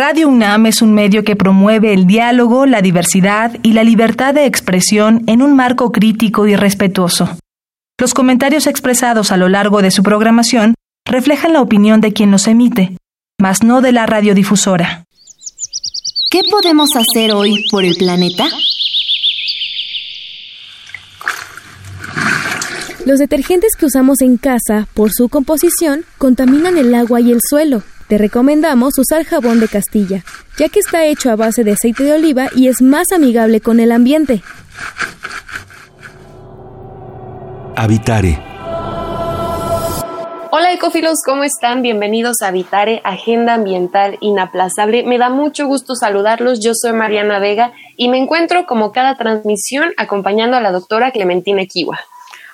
Radio UNAM es un medio que promueve el diálogo, la diversidad y la libertad de expresión en un marco crítico y respetuoso. Los comentarios expresados a lo largo de su programación reflejan la opinión de quien los emite, mas no de la radiodifusora. ¿Qué podemos hacer hoy por el planeta? Los detergentes que usamos en casa, por su composición, contaminan el agua y el suelo. Te recomendamos usar jabón de Castilla, ya que está hecho a base de aceite de oliva y es más amigable con el ambiente. Habitare Hola ecofilos, ¿cómo están? Bienvenidos a Habitare, Agenda Ambiental Inaplazable. Me da mucho gusto saludarlos. Yo soy Mariana Vega y me encuentro como cada transmisión acompañando a la doctora Clementina Kiwa.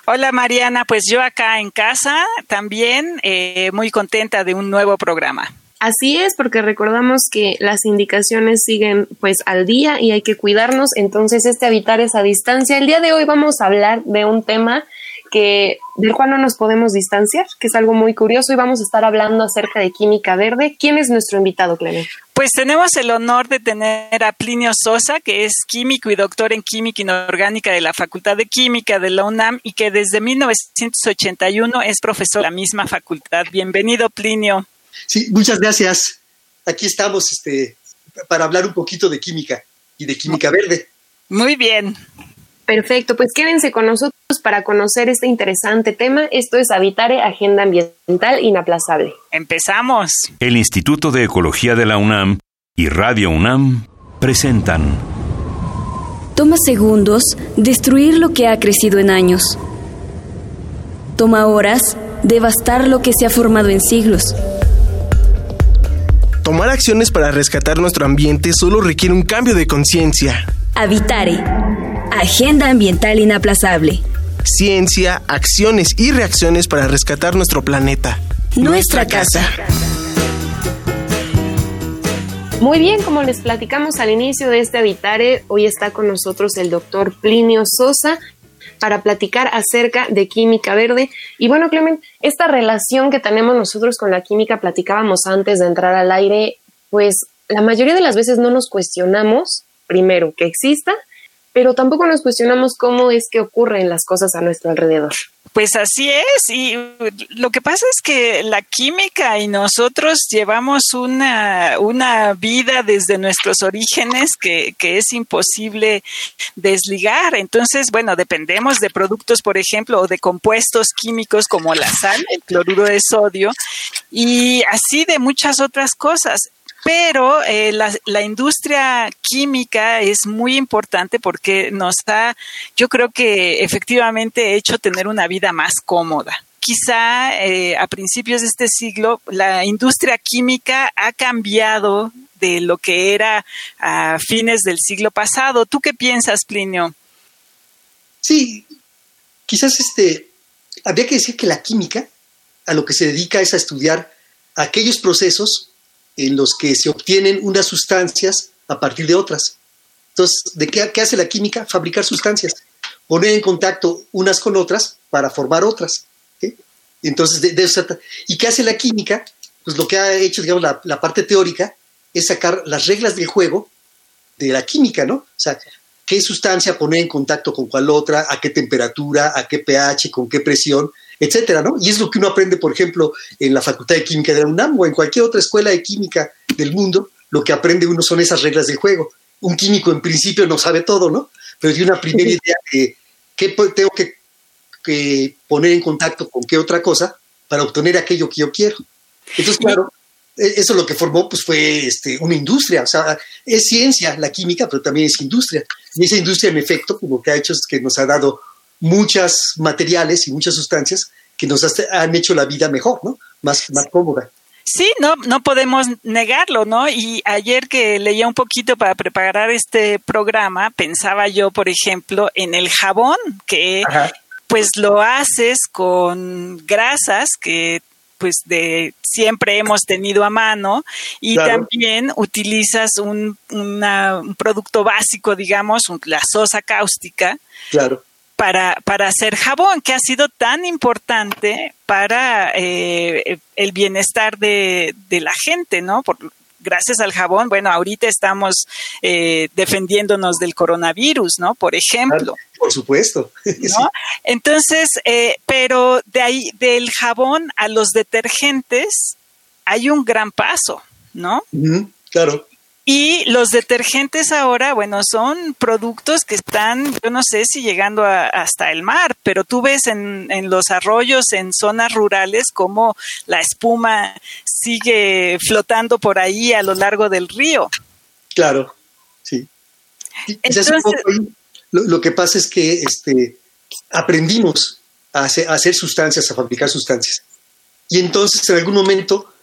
Hola Mariana, pues yo acá en casa también eh, muy contenta de un nuevo programa. Así es, porque recordamos que las indicaciones siguen pues al día y hay que cuidarnos, entonces este habitar esa distancia. El día de hoy vamos a hablar de un tema que del cual no nos podemos distanciar, que es algo muy curioso y vamos a estar hablando acerca de química verde. ¿Quién es nuestro invitado, Clemente? Pues tenemos el honor de tener a Plinio Sosa, que es químico y doctor en química inorgánica de la Facultad de Química de la UNAM y que desde 1981 es profesor de la misma facultad. Bienvenido, Plinio. Sí, muchas gracias. Aquí estamos este, para hablar un poquito de química y de química verde. Muy bien. Perfecto, pues quédense con nosotros para conocer este interesante tema. Esto es Habitare, Agenda Ambiental Inaplazable. Empezamos. El Instituto de Ecología de la UNAM y Radio UNAM presentan. Toma segundos destruir lo que ha crecido en años. Toma horas devastar lo que se ha formado en siglos. Tomar acciones para rescatar nuestro ambiente solo requiere un cambio de conciencia. Habitare Agenda Ambiental Inaplazable. Ciencia, acciones y reacciones para rescatar nuestro planeta. Nuestra, casa. Muy bien, como les platicamos al inicio de este Habitare, hoy está con nosotros el doctor Plinio Sosa para platicar acerca de química verde. Y bueno, Clement, esta relación que tenemos nosotros con la química, platicábamos antes de entrar al aire, pues la mayoría de las veces no nos cuestionamos, primero, que exista pero tampoco nos cuestionamos cómo es que ocurren las cosas a nuestro alrededor. Pues así es, y lo que pasa es que la química y nosotros llevamos una, una vida desde nuestros orígenes que, que es imposible desligar. Entonces, bueno, dependemos de productos, por ejemplo, o de compuestos químicos como la sal, el cloruro de sodio, y así de muchas otras cosas pero eh, la, industria química es muy importante porque nos ha, yo creo que efectivamente hecho tener una vida más cómoda. Quizá eh, a principios de este siglo la industria química ha cambiado de lo que era a fines del siglo pasado. ¿Tú qué piensas, Plinio? Sí, quizás este, habría que decir que la química a lo que se dedica es a estudiar aquellos procesos en los que se obtienen unas sustancias a partir de otras. Entonces, ¿de qué, hace la química? Fabricar sustancias, poner en contacto unas con otras para formar otras. Entonces, ¿y qué hace la química? Pues lo que ha hecho, digamos, la, la, parte teórica es sacar las reglas del juego de la química, ¿no? O sea, qué sustancia poner en contacto con cuál otra, a qué temperatura, a qué pH, con qué presión, etcétera, ¿no? Y es lo que uno aprende, por ejemplo, en la Facultad de Química de la UNAM o en cualquier otra escuela de química del mundo, lo que aprende uno son esas reglas del juego. Un químico en principio no sabe todo, ¿no? Pero tiene una primera idea de qué tengo que, poner en contacto con qué otra cosa para obtener aquello que yo quiero. Entonces, claro, e, eso lo que formó pues fue este, una industria, o sea, es ciencia la química, pero también es industria. Y esa industria, en efecto, como que ha hecho es que nos ha dado muchas materiales y muchas sustancias que nos han hecho la vida mejor, ¿no? Más, más cómoda. Sí, no, no podemos negarlo, ¿no? Y ayer que leía un poquito para preparar este programa, pensaba yo, por ejemplo, en el jabón, que pues lo haces con grasas que pues de siempre hemos tenido a mano y también utilizas un, un producto básico, digamos, la sosa cáustica. Claro para, para hacer jabón, que ha sido tan importante para eh, el bienestar de, la gente, ¿no? Por, gracias al jabón, bueno, ahorita estamos eh, defendiéndonos del coronavirus, ¿no? Por ejemplo. por supuesto. ¿no? Entonces, eh, pero de ahí, del jabón a los detergentes, hay un gran paso, ¿no? claro. Y los detergentes ahora, bueno, son productos que están, yo no sé si llegando hasta el mar, pero tú ves en, en, los arroyos, en zonas rurales, como la espuma sigue flotando por ahí a lo largo del río. Claro, sí. Entonces, lo, lo, que pasa es que este, aprendimos a hacer, a hacer sustancias, a fabricar sustancias. Y entonces en algún momento,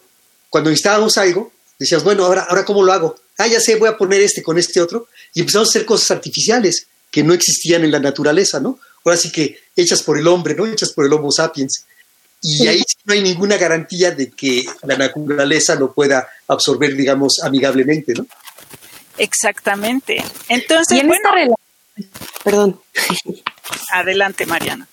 cuando necesitábamos algo, decías, bueno, ahora, ahora ¿cómo lo hago? Ah, ya sé, voy a poner este con este otro, y empezamos a hacer cosas artificiales que no existían en la naturaleza, ¿no? Ahora sí que hechas por el hombre, ¿no? Hechas por el Homo sapiens. Y ahí no hay ninguna garantía de que la naturaleza lo pueda absorber, digamos, amigablemente, ¿no? Exactamente. Entonces, ¿Y bueno, Perdón. Adelante, Mariana.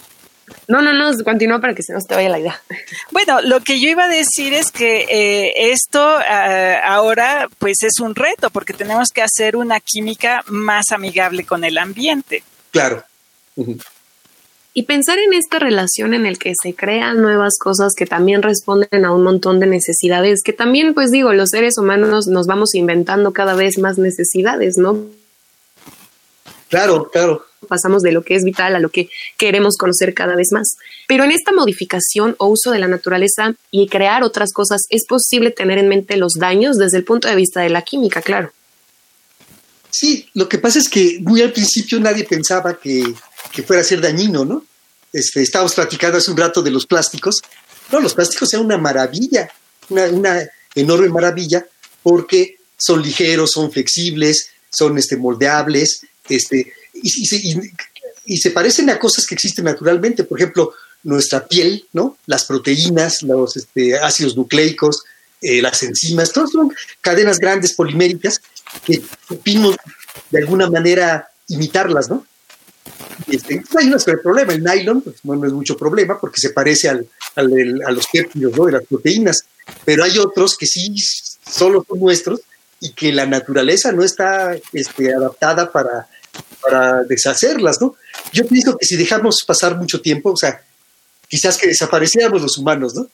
No, no, no, continúa para que se nos te vaya la idea. Bueno, lo que yo iba a decir es que eh, esto eh, ahora pues es un reto porque tenemos que hacer una química más amigable con el ambiente. Claro. Y pensar en esta relación en el que se crean nuevas cosas que también responden a un montón de necesidades, que también, pues digo, los seres humanos nos vamos inventando cada vez más necesidades, ¿no? Claro, claro pasamos de lo que es vital a lo que queremos conocer cada vez más. Pero en esta modificación o uso de la naturaleza y crear otras cosas es posible tener en mente los daños desde el punto de vista de la química, claro. Sí, lo que pasa es que muy al principio nadie pensaba que, fuera a ser dañino, ¿no? Este, estábamos platicando hace un rato de los plásticos. No, los plásticos son una maravilla, una, una enorme maravilla, porque son ligeros, son flexibles, son este, moldeables, este, y, se parecen a cosas que existen naturalmente, por ejemplo, nuestra piel, ¿no? Las proteínas, los este, ácidos nucleicos, eh, las enzimas, todas son cadenas grandes poliméricas que supimos de alguna manera imitarlas, ¿no? Este, hay un problema, el nylon pues, no, es mucho problema porque se parece al, a los péptidos ¿no? de las proteínas, pero hay otros que sí solo son nuestros y que la naturaleza no está este, adaptada para para deshacerlas, ¿no? Yo pienso que si dejamos pasar mucho tiempo, o sea, quizás que desapareciéramos los humanos, ¿no?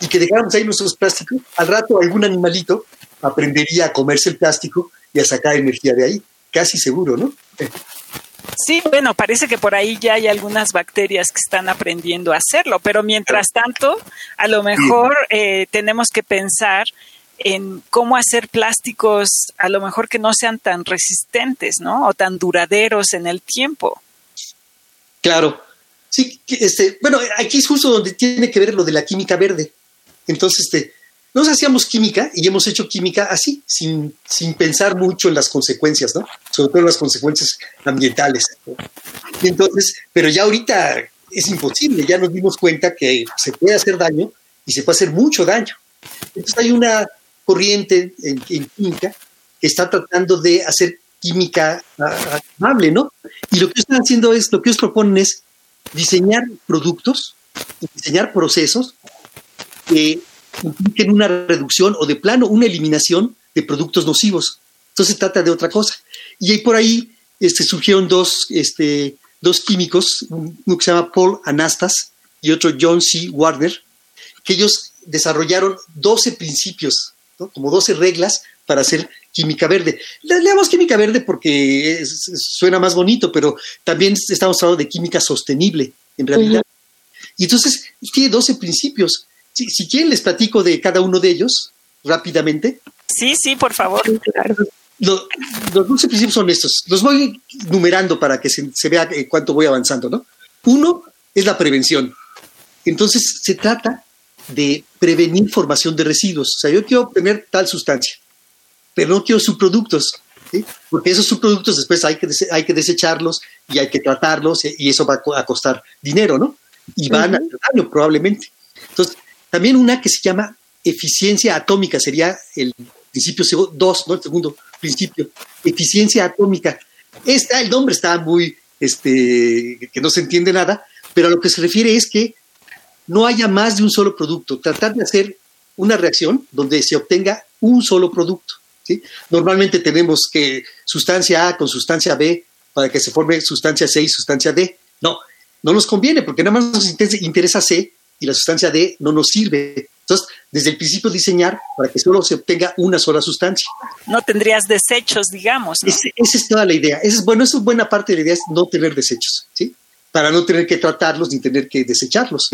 Y que dejáramos ahí nuestros plásticos, al rato algún animalito aprendería a comerse el plástico y a sacar energía de ahí, casi seguro, ¿no? Sí, bueno, parece que por ahí ya hay algunas bacterias que están aprendiendo a hacerlo, pero mientras tanto, a lo mejor eh, tenemos que pensar en cómo hacer plásticos a lo mejor que no sean tan resistentes, ¿no? O tan duraderos en el tiempo. Claro. Sí, este, bueno, aquí es justo donde tiene que ver lo de la química verde. Entonces, este, nos hacíamos química y hemos hecho química así, sin, sin pensar mucho en las consecuencias, ¿no? Sobre todo en las consecuencias ambientales. entonces, pero ya ahorita es imposible, ya nos dimos cuenta que se puede hacer daño y se puede hacer mucho daño. Entonces hay una corriente en, química que está tratando de hacer química amable, ¿no? Y lo que están haciendo es, lo que ellos proponen es diseñar productos, diseñar procesos que impliquen una reducción o de plano una eliminación de productos nocivos. Entonces se trata de otra cosa. Y ahí por ahí este, surgieron dos, este, dos químicos, uno que se llama Paul Anastas y otro John C. Warner, que ellos desarrollaron 12 principios como 12 reglas para hacer química verde. Le leamos química verde porque suena más bonito, pero también estamos hablando de química sostenible, en realidad. Y entonces tiene 12 principios. Si, si, quieren, les platico de cada uno de ellos rápidamente. Sí, sí, por favor. los 12 principios son estos. Los voy numerando para que se, se vea eh, cuánto voy avanzando, ¿no? Uno es la prevención. Entonces se trata de prevenir formación de residuos. O sea, yo quiero tener tal sustancia, pero no quiero subproductos, porque esos subproductos después hay que, hay que desecharlos y hay que tratarlos y eso va a costar dinero, ¿no? Y van a hacer daño probablemente. Entonces, también una que se llama eficiencia atómica, sería el principio 2, ¿no? El segundo principio, eficiencia atómica. Esta, el nombre está muy, este, que no se entiende nada, pero a lo que se refiere es que no haya más de un solo producto, tratar de hacer una reacción donde se obtenga un solo producto. ¿sí? Normalmente tenemos que sustancia A con sustancia B para que se forme sustancia C y sustancia D. No, no nos conviene porque nada más nos interesa C y la sustancia D no nos sirve. Entonces, desde el principio diseñar para que solo se obtenga una sola sustancia. No tendrías desechos, digamos. esa es toda la idea. es, bueno, eso es buena parte de la idea, es no tener desechos, ¿sí? Para no tener que tratarlos ni tener que desecharlos.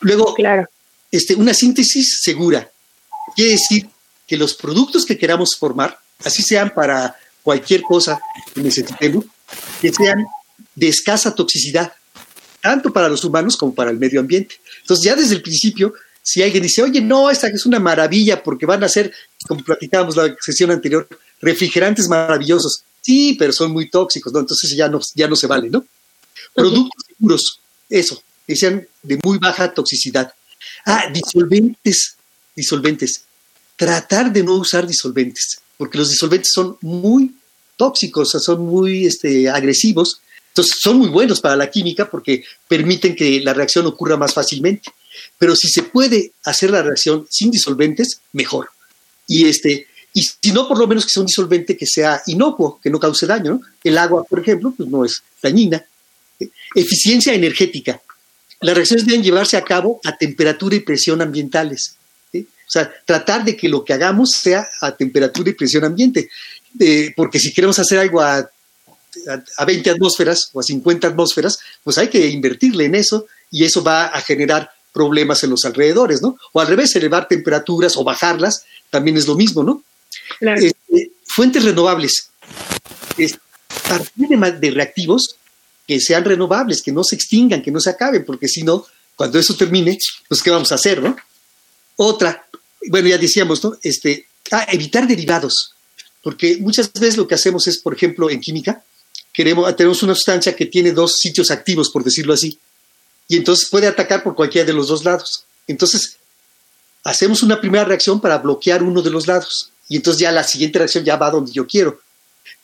Luego, claro. este, una síntesis segura. Quiere decir que los productos que queramos formar, así sean para cualquier cosa que necesitemos, que sean de escasa toxicidad, tanto para los humanos como para el medio ambiente. Entonces, ya desde el principio, si alguien dice, oye, no, esta es una maravilla porque van a ser, como platicábamos la sesión anterior, refrigerantes maravillosos. Sí, pero son muy tóxicos, ¿no? Entonces ya no, ya no se vale, ¿no? Productos seguros, eso, que sean de muy baja toxicidad. Ah, disolventes, disolventes. Tratar de no usar disolventes, porque los disolventes son muy tóxicos, son muy este, agresivos. Entonces, son muy buenos para la química porque permiten que la reacción ocurra más fácilmente. Pero si se puede hacer la reacción sin disolventes, mejor. Y, este, y si no, por lo menos que sea un disolvente que sea inocuo, que no cause daño. El agua, por ejemplo, pues no es dañina. Eficiencia energética las reacciones deben llevarse a cabo a temperatura y presión ambientales. O sea, tratar de que lo que hagamos sea a temperatura y presión ambiente. porque si queremos hacer algo a, a, 20 atmósferas o a 50 atmósferas, pues hay que invertirle en eso y eso va a generar problemas en los alrededores, ¿no? O al revés, elevar temperaturas o bajarlas también es lo mismo, ¿no? Este, fuentes renovables. Es, partir de, de reactivos que sean renovables, que no se extingan, que no se acaben, porque si no, cuando eso termine, pues ¿qué vamos a hacer, no? Otra, bueno, ya decíamos, ¿no? Este, ah, evitar derivados, porque muchas veces lo que hacemos es, por ejemplo, en química, queremos, tenemos una sustancia que tiene dos sitios activos, por decirlo así, y entonces puede atacar por cualquiera de los dos lados. Entonces, hacemos una primera reacción para bloquear uno de los lados, y entonces ya la siguiente reacción ya va donde yo quiero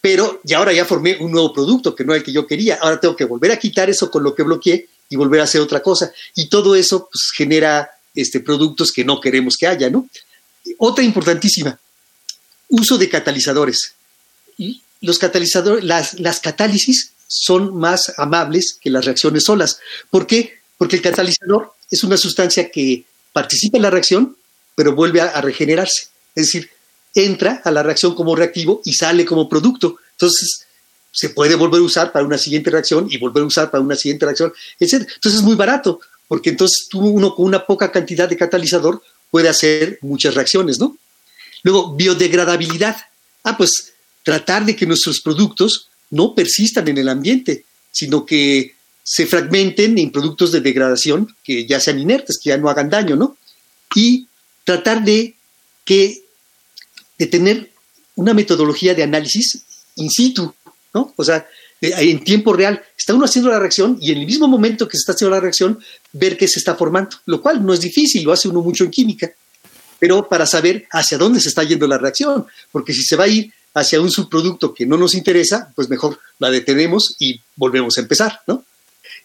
pero ya ahora ya formé un nuevo producto que no era el que yo quería. Ahora tengo que volver a quitar eso con lo que bloqueé y volver a hacer otra cosa. Y todo eso pues, genera este, productos que no queremos que haya, ¿no? Otra importantísima, uso de catalizadores. Los catalizadores, las, las catálisis son más amables que las reacciones solas. ¿Por qué? Porque el catalizador es una sustancia que participa en la reacción, pero vuelve a regenerarse. Es decir, entra a la reacción como reactivo y sale como producto. Entonces, se puede volver a usar para una siguiente reacción y volver a usar para una siguiente reacción, etc. Entonces es muy barato, porque entonces tú, uno con una poca cantidad de catalizador puede hacer muchas reacciones, ¿no? Luego, biodegradabilidad. Ah, pues tratar de que nuestros productos no persistan en el ambiente, sino que se fragmenten en productos de degradación que ya sean inertes, que ya no hagan daño, ¿no? Y tratar de que de tener una metodología de análisis in situ, ¿no? O sea, en tiempo real. Está uno haciendo la reacción y en el mismo momento que se está haciendo la reacción, ver qué se está formando, lo cual no es difícil, lo hace uno mucho en química, pero para saber hacia dónde se está yendo la reacción, porque si se va a ir hacia un subproducto que no nos interesa, pues mejor la detenemos y volvemos a empezar, ¿no?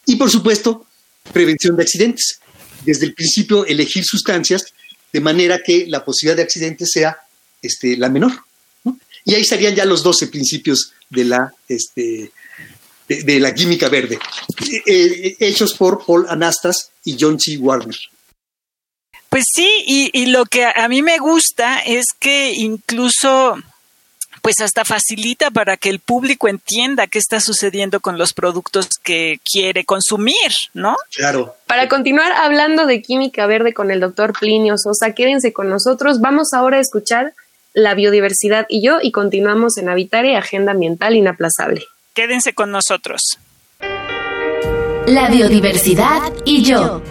Y por supuesto, prevención de accidentes. Desde el principio, elegir sustancias de manera que la posibilidad de accidentes sea este, la menor. Y ahí estarían ya los 12 principios de la, este, de, la química verde, eh, eh, hechos por Paul Anastas y John T. Warner. Pues sí, y, y, lo que a mí me gusta es que incluso pues hasta facilita para que el público entienda qué está sucediendo con los productos que quiere consumir, ¿no? Claro. Para continuar hablando de química verde con el doctor Plinio Sosa, quédense con nosotros. Vamos ahora a escuchar la biodiversidad y yo y continuamos en Habitare Agenda Ambiental Inaplazable. Quédense con nosotros. La biodiversidad y yo.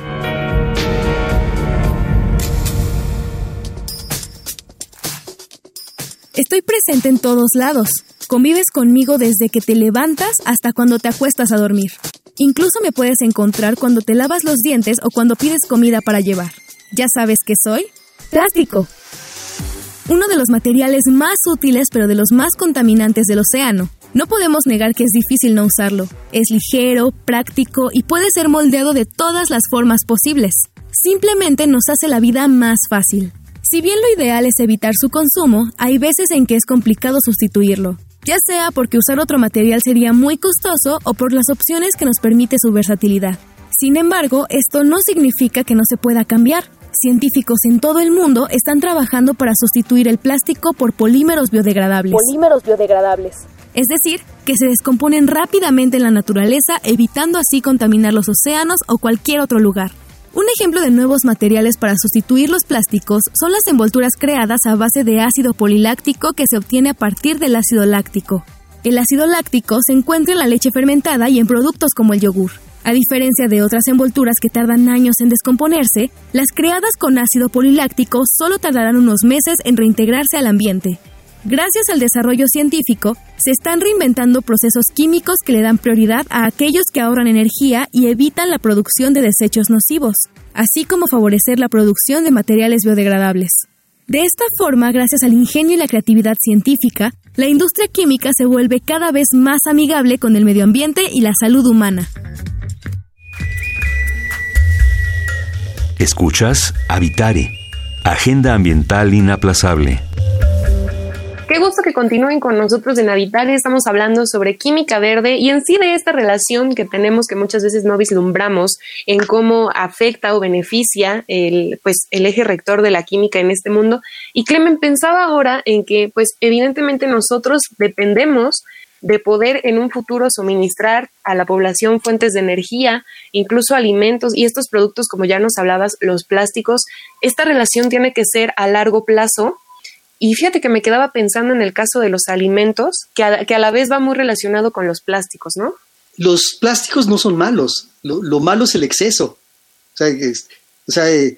Estoy presente en todos lados. Convives conmigo desde que te levantas hasta cuando te acuestas a dormir. Incluso me puedes encontrar cuando te lavas los dientes o cuando pides comida para llevar. ¿Ya sabes qué soy? Plástico uno de los materiales más útiles pero de los más contaminantes del océano. No podemos negar que es difícil no usarlo. Es ligero, práctico y puede ser moldeado de todas las formas posibles. Simplemente nos hace la vida más fácil. Si bien lo ideal es evitar su consumo, hay veces en que es complicado sustituirlo, ya sea porque usar otro material sería muy costoso o por las opciones que nos permite su versatilidad. Sin embargo, esto no significa que no se pueda cambiar. Científicos en todo el mundo están trabajando para sustituir el plástico por polímeros biodegradables. Polímeros biodegradables. Es decir, que se descomponen rápidamente en la naturaleza, evitando así contaminar los océanos o cualquier otro lugar. Un ejemplo de nuevos materiales para sustituir los plásticos son las envolturas creadas a base de ácido poliláctico que se obtiene a partir del ácido láctico. El ácido láctico se encuentra en la leche fermentada y en productos como el yogur. A diferencia de otras envolturas que tardan años en descomponerse, las creadas con ácido poliláctico solo tardarán unos meses en reintegrarse al ambiente. Gracias al desarrollo científico, se están reinventando procesos químicos que le dan prioridad a aquellos que ahorran energía y evitan la producción de desechos nocivos, así como favorecer la producción de materiales biodegradables. De esta forma, gracias al ingenio y la creatividad científica, la industria química se vuelve cada vez más amigable con el medio ambiente y la salud humana. Escuchas Habitare, Agenda Ambiental Inaplazable. Qué gusto que continúen con nosotros en Habitare. Estamos hablando sobre química verde y en sí de esta relación que tenemos que muchas veces no vislumbramos en cómo afecta o beneficia el, pues, el eje rector de la química en este mundo. Y Clemen pensaba ahora en que, pues, evidentemente nosotros dependemos de poder en un futuro suministrar a la población fuentes de energía, incluso alimentos y estos productos, como ya nos hablabas, los plásticos, esta relación tiene que ser a largo plazo. Y fíjate que me quedaba pensando en el caso de los alimentos, que a, que a la vez va muy relacionado con los plásticos, ¿no? Los plásticos no son malos, lo, malo es el exceso. O sea, o sea eh,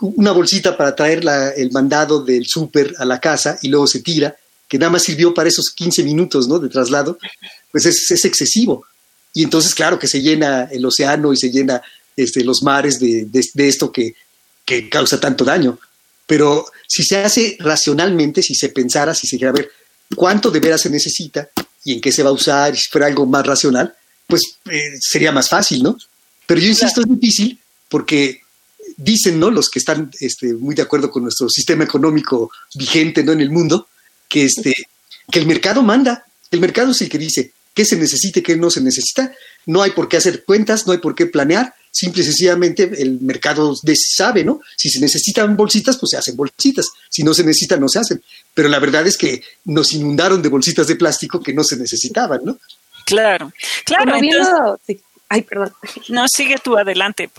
una bolsita para traer el mandado del súper a la casa y luego se tira que nada más sirvió para esos 15 minutos ¿no? de traslado, pues es, es, excesivo. Y entonces, claro, que se llena el océano y se llena este, los mares de, esto que, causa tanto daño. Pero si se hace racionalmente, si se pensara, si se quiere ver cuánto de veras se necesita y en qué se va a usar, si fuera algo más racional, pues eh, sería más fácil, ¿no? Pero yo insisto, es difícil porque dicen, ¿no? Los que están este, muy de acuerdo con nuestro sistema económico vigente, ¿no? En el mundo, que, este, que el mercado manda. El mercado es el que dice qué se necesita y qué no se necesita. No hay por qué hacer cuentas, no hay por qué planear. Simple y sencillamente el mercado sabe, ¿no? Si se necesitan bolsitas, pues se hacen bolsitas. Si no se necesitan, no se hacen. Pero la verdad es que nos inundaron de bolsitas de plástico que no se necesitaban, ¿no? Claro, claro. Ay, perdón. No, sigue tú adelante,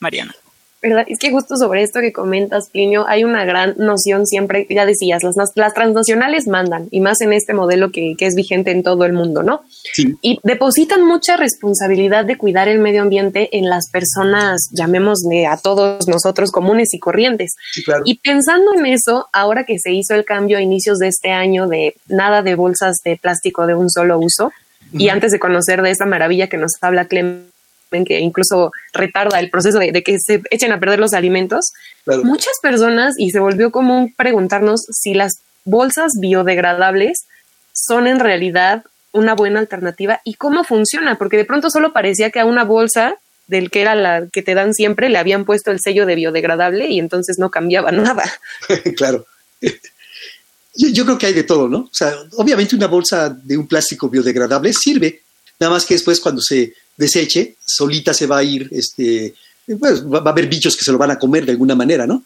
Mariana. ¿Verdad? Es que justo sobre esto que comentas, Plinio, hay una gran noción siempre, ya decías, las, las transnacionales mandan, y más en este modelo que, que es vigente en todo el mundo, ¿no? Sí. Y depositan mucha responsabilidad de cuidar el medio ambiente en las personas, llamémosle a todos nosotros comunes y corrientes. Sí, claro. Y pensando en eso, ahora que se hizo el cambio a inicios de este año de nada de bolsas de plástico de un solo uso, uh -huh. y antes de conocer de esta maravilla que nos habla Clem que incluso retarda el proceso de, de, que se echen a perder los alimentos, claro. muchas personas, y se volvió común preguntarnos si las bolsas biodegradables son en realidad una buena alternativa y cómo funciona, porque de pronto solo parecía que a una bolsa del que era la que te dan siempre le habían puesto el sello de biodegradable y entonces no cambiaba nada. claro. Yo, yo, creo que hay de todo, ¿no? O sea, obviamente una bolsa de un plástico biodegradable sirve, nada más que después cuando se deseche, solita se va a ir, este, pues, va, a haber bichos que se lo van a comer de alguna manera, ¿no?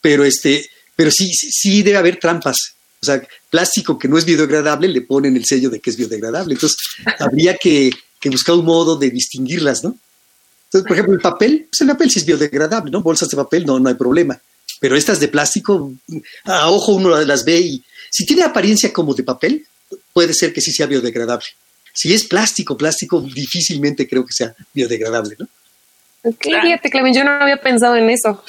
Pero, este, pero sí, sí debe haber trampas. O sea, plástico que no es biodegradable le ponen el sello de que es biodegradable. Entonces, habría que, que, buscar un modo de distinguirlas, ¿no? Entonces, por ejemplo, el papel, pues el papel sí es biodegradable, ¿no? Bolsas de papel no, no hay problema. Pero estas de plástico, a ojo uno las ve y si tiene apariencia como de papel, puede ser que sí sea biodegradable si es plástico, plástico, difícilmente creo que sea biodegradable, ¿no? Ok, fíjate, Clemen, yo no había pensado en eso.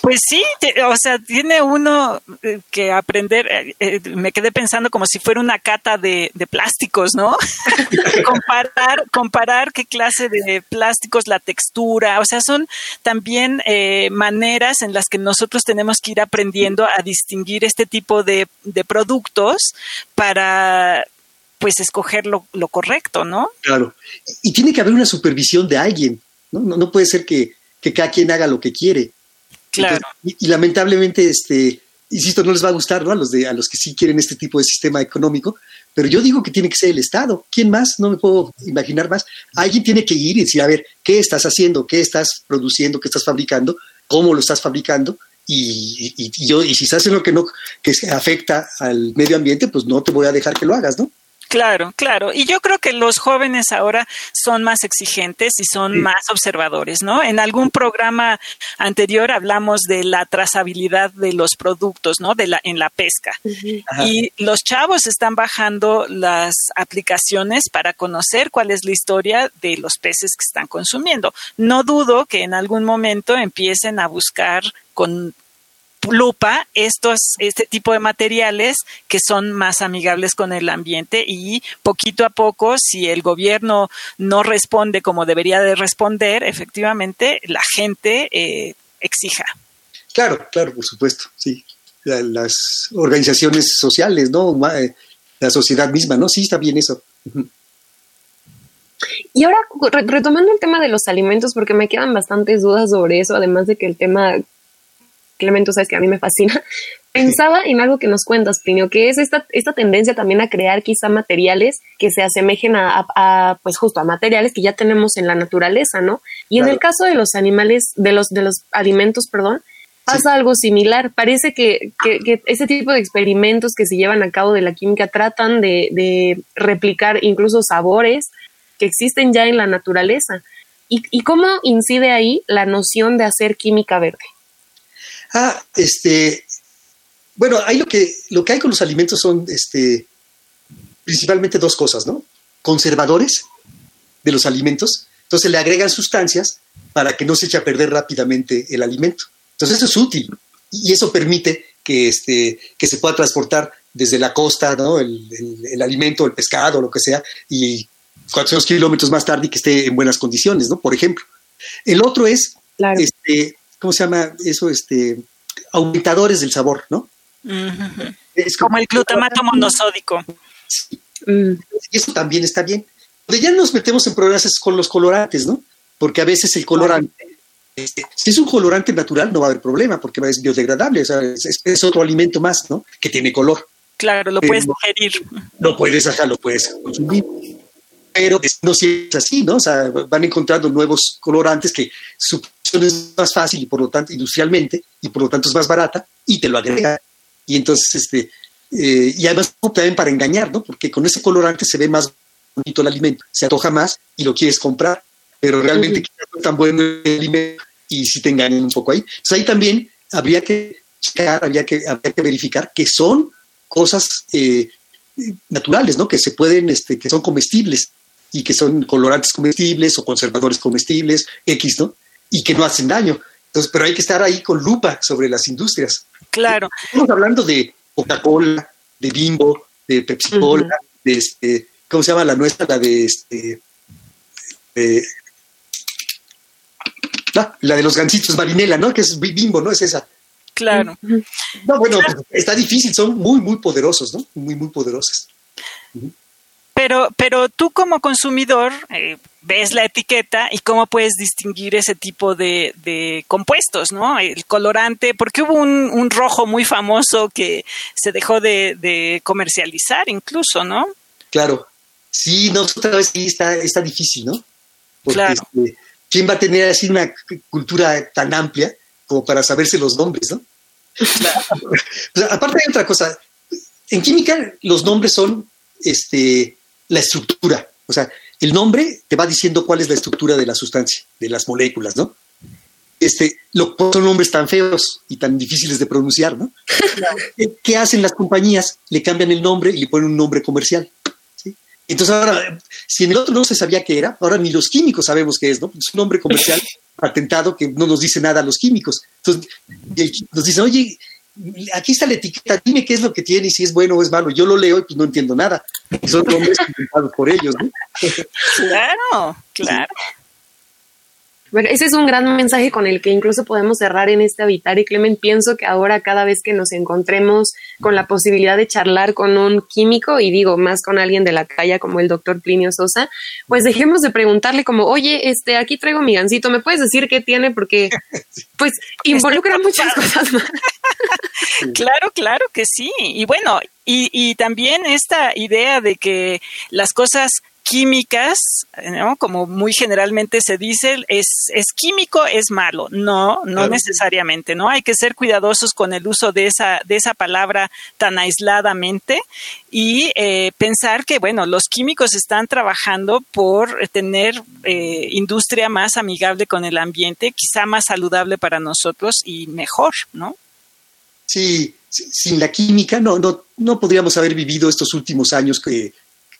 Pues sí, te, o sea, tiene uno eh, que aprender, eh, eh, me quedé pensando como si fuera una cata de, de plásticos, ¿no? comparar, comparar qué clase de plásticos, la textura, o sea, son también eh, maneras en las que nosotros tenemos que ir aprendiendo a distinguir este tipo de, de productos para pues escoger lo, lo, correcto, ¿no? Claro. Y tiene que haber una supervisión de alguien, ¿no? No, no puede ser que, que, cada quien haga lo que quiere. Claro. y, lamentablemente, este, insisto, no les va a gustar, ¿no? A los de, a los que sí quieren este tipo de sistema económico, pero yo digo que tiene que ser el Estado. ¿Quién más? No me puedo imaginar más. Alguien tiene que ir y decir, a ver, ¿qué estás haciendo? ¿Qué estás produciendo? ¿Qué estás fabricando? ¿Cómo lo estás fabricando? Y, y, yo, y si estás haciendo que no, que afecta al medio ambiente, pues no te voy a dejar que lo hagas, ¿no? Claro, claro. Y yo creo que los jóvenes ahora son más exigentes y son más observadores, ¿no? En algún programa anterior hablamos de la trazabilidad de los productos, ¿no? De la en la pesca. Y los chavos están bajando las aplicaciones para conocer cuál es la historia de los peces que están consumiendo. No dudo que en algún momento empiecen a buscar con lupa estos, este tipo de materiales que son más amigables con el ambiente y poquito a poco, si el gobierno no responde como debería de responder, efectivamente la gente eh, exija. Claro, claro, por supuesto, sí. las organizaciones sociales, ¿no? Eh, la sociedad misma, ¿no? Sí, está bien eso. Y ahora, retomando el tema de los alimentos, porque me quedan bastantes dudas sobre eso, además de que el tema Clemente, sabes que a mí me fascina, pensaba en algo que nos cuentas, Plinio, que es esta, esta tendencia también a crear quizá materiales que se asemejen a, pues justo a materiales que ya tenemos en la naturaleza, ¿no? Y en el caso de los animales, de los, de los alimentos, perdón, pasa algo similar. Parece que, que, ese tipo de experimentos que se llevan a cabo de la química tratan de, de replicar incluso sabores que existen ya en la naturaleza. ¿Y, ¿Y cómo incide ahí la noción de hacer química verde? Ah, este, bueno, hay lo que, lo que hay con los alimentos son este, principalmente dos cosas, ¿no? Conservadores de los alimentos, entonces le agregan sustancias para que no se eche a perder rápidamente el alimento. Entonces eso es útil y eso permite que, este, que se pueda transportar desde la costa, ¿no? El, el, alimento, el pescado, lo que sea, y 400 kilómetros más tarde y que esté en buenas condiciones, ¿no? Por ejemplo. El otro es este, ¿cómo se llama eso? Este, aumentadores del sabor, ¿no? es como, el glutamato monosódico. Y eso también está bien. Donde ya nos metemos en problemas con los colorantes, ¿no? Porque a veces el colorante, este, si es un colorante natural, no va a haber problema, porque es biodegradable, o sea, es, otro alimento más, ¿no? Que tiene color. Claro, lo puedes ingerir. No puedes, ajá, lo puedes consumir pero no siempre es así, ¿no? O sea, van encontrando nuevos colorantes que es más fácil y por lo tanto industrialmente y por lo tanto es más barata y te lo agrega. Y entonces, este, eh, y además también para engañar, ¿no? Porque con ese colorante se ve más bonito el alimento, se atoja más y lo quieres comprar, pero realmente no es tan bueno el alimento y si te engañan un poco ahí. Entonces ahí también habría que checar, habría que, habría que verificar que son cosas eh, naturales, ¿no? Que se pueden, este, que son comestibles y que son colorantes comestibles o conservadores comestibles, X, ¿no? Y que no hacen daño. Entonces, pero hay que estar ahí con lupa sobre las industrias. Claro. Estamos hablando de Coca-Cola, de Bimbo, de Pepsi-Cola, de este, ¿cómo se llama la nuestra? La de este. Ah, la de los gansitos marinela, ¿no? Que es Bimbo, ¿no? Es esa. Claro. No, bueno, pues, está difícil, son muy, muy poderosos, ¿no? Muy, muy poderosos. Pero, pero tú como consumidor eh, ves la etiqueta y cómo puedes distinguir ese tipo de, compuestos, ¿no? El colorante, porque hubo un, rojo muy famoso que se dejó de, comercializar incluso, ¿no? Claro. Sí, no, otra vez sí está, está difícil, ¿no? Porque claro. Este, ¿quién va a tener así una cultura tan amplia como para saberse los nombres, ¿no? aparte hay otra cosa. En química los nombres son este, la estructura. O sea, el nombre te va diciendo cuál es la estructura de la sustancia, de las moléculas, ¿no? Este, lo, son nombres tan feos y tan difíciles de pronunciar, ¿no? ¿Qué hacen las compañías? Le cambian el nombre y le ponen un nombre comercial. Entonces ahora, si en el otro no se sabía qué era, ahora ni los químicos sabemos qué es, ¿no? Es un nombre comercial patentado que no nos dice nada a los químicos. Entonces nos dicen, oye, aquí está la etiqueta, dime qué es lo que tiene y si es bueno o es malo. Yo lo leo y pues no entiendo nada. son nombres inventados por ellos, ¿no? Claro, claro. Bueno, ese es un gran mensaje con el que incluso podemos cerrar en este habitar y Clement, pienso que ahora cada vez que nos encontremos con la posibilidad de charlar con un químico y digo más con alguien de la calle como el doctor Plinio Sosa, pues dejemos de preguntarle como, oye, este, aquí traigo mi gancito, ¿me puedes decir qué tiene? Porque pues involucra muchas cosas más. claro, claro que sí. Y bueno, y, y también esta idea de que las cosas químicas, ¿no? como muy generalmente se dice, es, es químico, es malo. No, no necesariamente, ¿no? Hay que ser cuidadosos con el uso de esa, de esa palabra tan aisladamente y eh, pensar que, bueno, los químicos están trabajando por tener eh, industria más amigable con el ambiente, quizá más saludable para nosotros y mejor, ¿no? Sí, sin la química no, no, no podríamos haber vivido estos últimos años que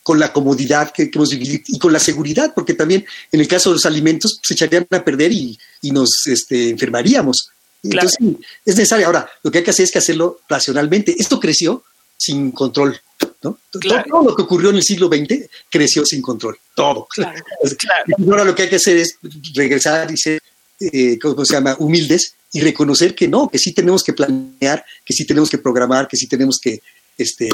con la comodidad que, hemos vivido y con la seguridad, porque también en el caso de los alimentos se echarían a perder y, nos este, enfermaríamos. Entonces, es necesario. Ahora, lo que hay que hacer es que hacerlo racionalmente. Esto creció sin control. ¿no? Todo lo que ocurrió en el siglo XX creció sin control. Todo. Ahora lo que hay que hacer es regresar y ser, eh, ¿cómo se llama?, humildes y reconocer que no, que sí tenemos que planear, que sí tenemos que programar, que sí tenemos que este,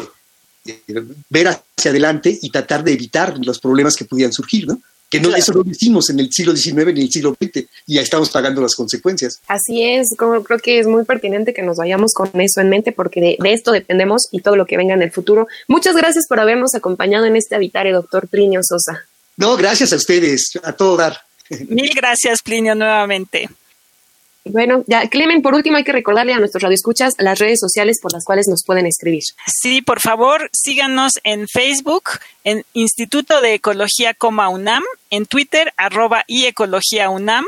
ver hacia adelante y tratar de evitar los problemas que pudieran surgir, ¿no? Que no, eso no lo hicimos en el siglo XIX ni en el siglo XX y ya estamos pagando las consecuencias. Así es, como creo que es muy pertinente que nos vayamos con eso en mente porque de, esto dependemos y todo lo que venga en el futuro. Muchas gracias por habernos acompañado en este Habitare, doctor Plinio Sosa. No, gracias a ustedes, a todo dar. Mil gracias, Plinio, nuevamente. Bueno, ya, Clemen, por último hay que recordarle a nuestros radioescuchas las redes sociales por las cuales nos pueden escribir. Sí, por favor, síganos en Facebook, en Instituto de Ecología, Coma UNAM, en Twitter, arroba y Ecología UNAM,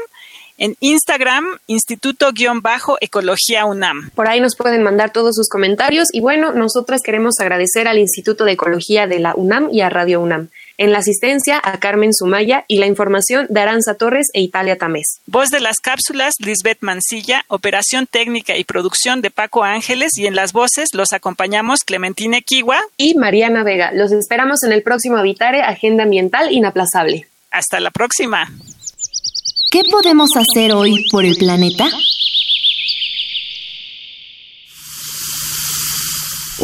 en Instagram, Instituto-Ecología UNAM. Por ahí nos pueden mandar todos sus comentarios y bueno, nosotras queremos agradecer al Instituto de Ecología de la UNAM y a Radio UNAM. En la asistencia a Carmen Sumaya y la información de Aranza Torres e Italia Tamés. Voz de las cápsulas, Lisbeth Mancilla, operación técnica y producción de Paco Ángeles y en las voces los acompañamos Clementine Kiwa y Mariana Vega. Los esperamos en el próximo Habitare Agenda Ambiental Inaplazable. Hasta la próxima. ¿Qué podemos hacer hoy por el planeta?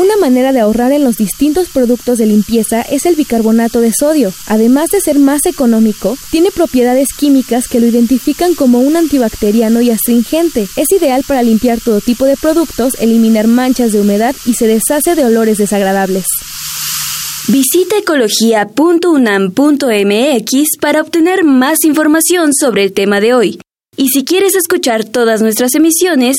Una manera de ahorrar en los distintos productos de limpieza es el bicarbonato de sodio. Además de ser más económico, tiene propiedades químicas que lo identifican como un antibacteriano y astringente. Es ideal para limpiar todo tipo de productos, eliminar manchas de humedad y se deshace de olores desagradables. Visita ecología.unam.mx para obtener más información sobre el tema de hoy. Y si quieres escuchar todas nuestras emisiones,